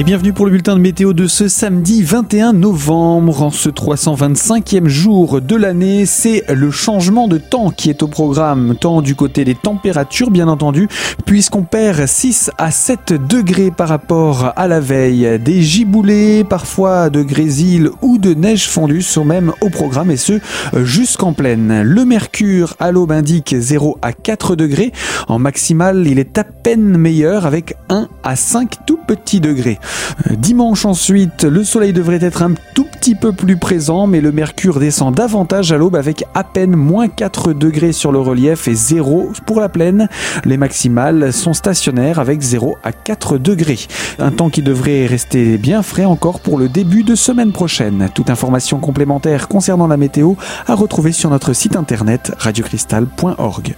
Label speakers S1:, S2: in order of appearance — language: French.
S1: Et bienvenue pour le bulletin de météo de ce samedi 21 novembre. En ce 325e jour de l'année, c'est le changement de temps qui est au programme, tant du côté des températures bien entendu, puisqu'on perd 6 à 7 degrés par rapport à la veille. Des giboulées, parfois de grésil ou de neige fondue sont même au programme et ce jusqu'en pleine. Le mercure à l'aube indique 0 à 4 degrés. En maximal, il est à peine meilleur avec 1 à 5 tout petits degrés. Euh, dimanche ensuite, le soleil devrait être un tout petit peu plus présent, mais le mercure descend davantage à l'aube avec à peine moins 4 degrés sur le relief et 0 pour la plaine. Les maximales sont stationnaires avec 0 à 4 degrés. Un temps qui devrait rester bien frais encore pour le début de semaine prochaine. Toute information complémentaire concernant la météo à retrouver sur notre site internet radiocristal.org.